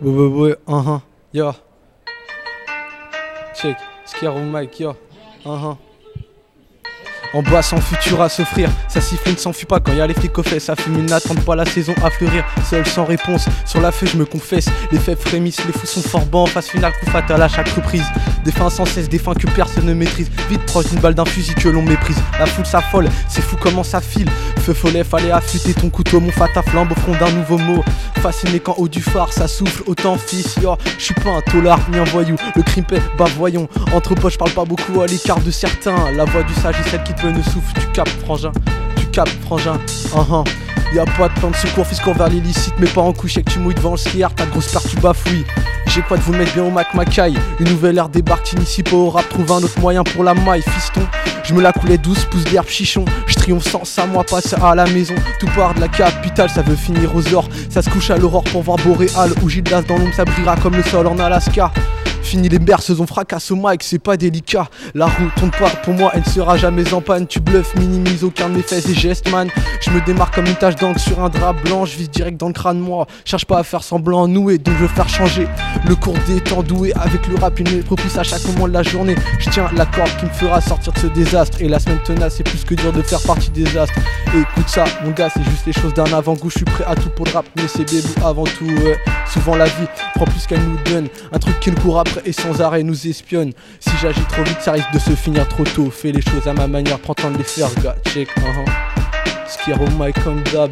Ouais, ouais, ouais, uh -huh. yo. Check, au mic, yo. Uh -huh. En bas sans futur à s'offrir, ça siffle ne s'enfuit pas quand y a les flics au fait, ça fume, n'attendent pas la saison à fleurir, seul sans réponse, sur la feuille je me confesse, les faits frémissent, les fous sont fort bons, phase finale, coup fatal à chaque reprise, des fins sans cesse, des fins que personne ne maîtrise, vite proche d'une balle d'un fusil que l'on méprise, la foule s'affole, c'est fou comment ça file, feu follet, fallait affûter ton couteau, mon fata flambe au front d'un nouveau mot, fasciné quand haut du phare ça souffle, autant fils, yo, je suis pas un tolard ni un voyou, le crime paie, bah voyons, entre poches parle pas beaucoup à l'écart de certains, la voix du sage est celle qui peu ne souffle, tu capes frangin, tu capes frangin, uh -huh. Y'a pas de plan de secours, qu'on vers l'illicite, mais pas en couche et que tu mouilles devant le skieur, ta grosse part tu bafouilles. J'ai quoi de vous mettre bien au Mac Macaille Une nouvelle ère débarque, t'initie pas au rap, trouve un autre moyen pour la maille, fiston. Je me la coulais douce, pousse d'herbe chichon. Je triomphe sans ça, moi passe à la maison. Tout part de la capitale, ça veut finir aux ors. Ça se couche à l'aurore pour voir Boréal. Ou Gildas dans l'ombre, ça brillera comme le sol en Alaska. Fini les berceuses, on fracasse au mic, c'est pas délicat. La roue tourne pas, pour moi elle ne sera jamais en panne. Tu bluffes, minimise aucun de mes gestes, man. Je me démarque comme une tache d'encre sur un drap blanc, je vise direct dans le crâne, moi. Cherche pas à faire semblant noué, donc je veux faire changer. Le cours des temps doué avec le rap, il me propice à chaque moment de la journée. Je tiens la corde qui me fera sortir de ce désastre. Et la semaine tenace, c'est plus que dur de faire partie des astres. Et écoute ça, mon gars, c'est juste les choses d'un avant-goût. Je suis prêt à tout pour le rap, mais c'est bébou avant tout. Souvent la vie prend plus qu'elle nous donne. Un truc qui nous court et sans arrêt nous espionne. Si j'agis trop vite, ça risque de se finir trop tôt. Fais les choses à ma manière, prends temps de les faire, gars. Check, uh -huh. Skiro Mike comme d'hab.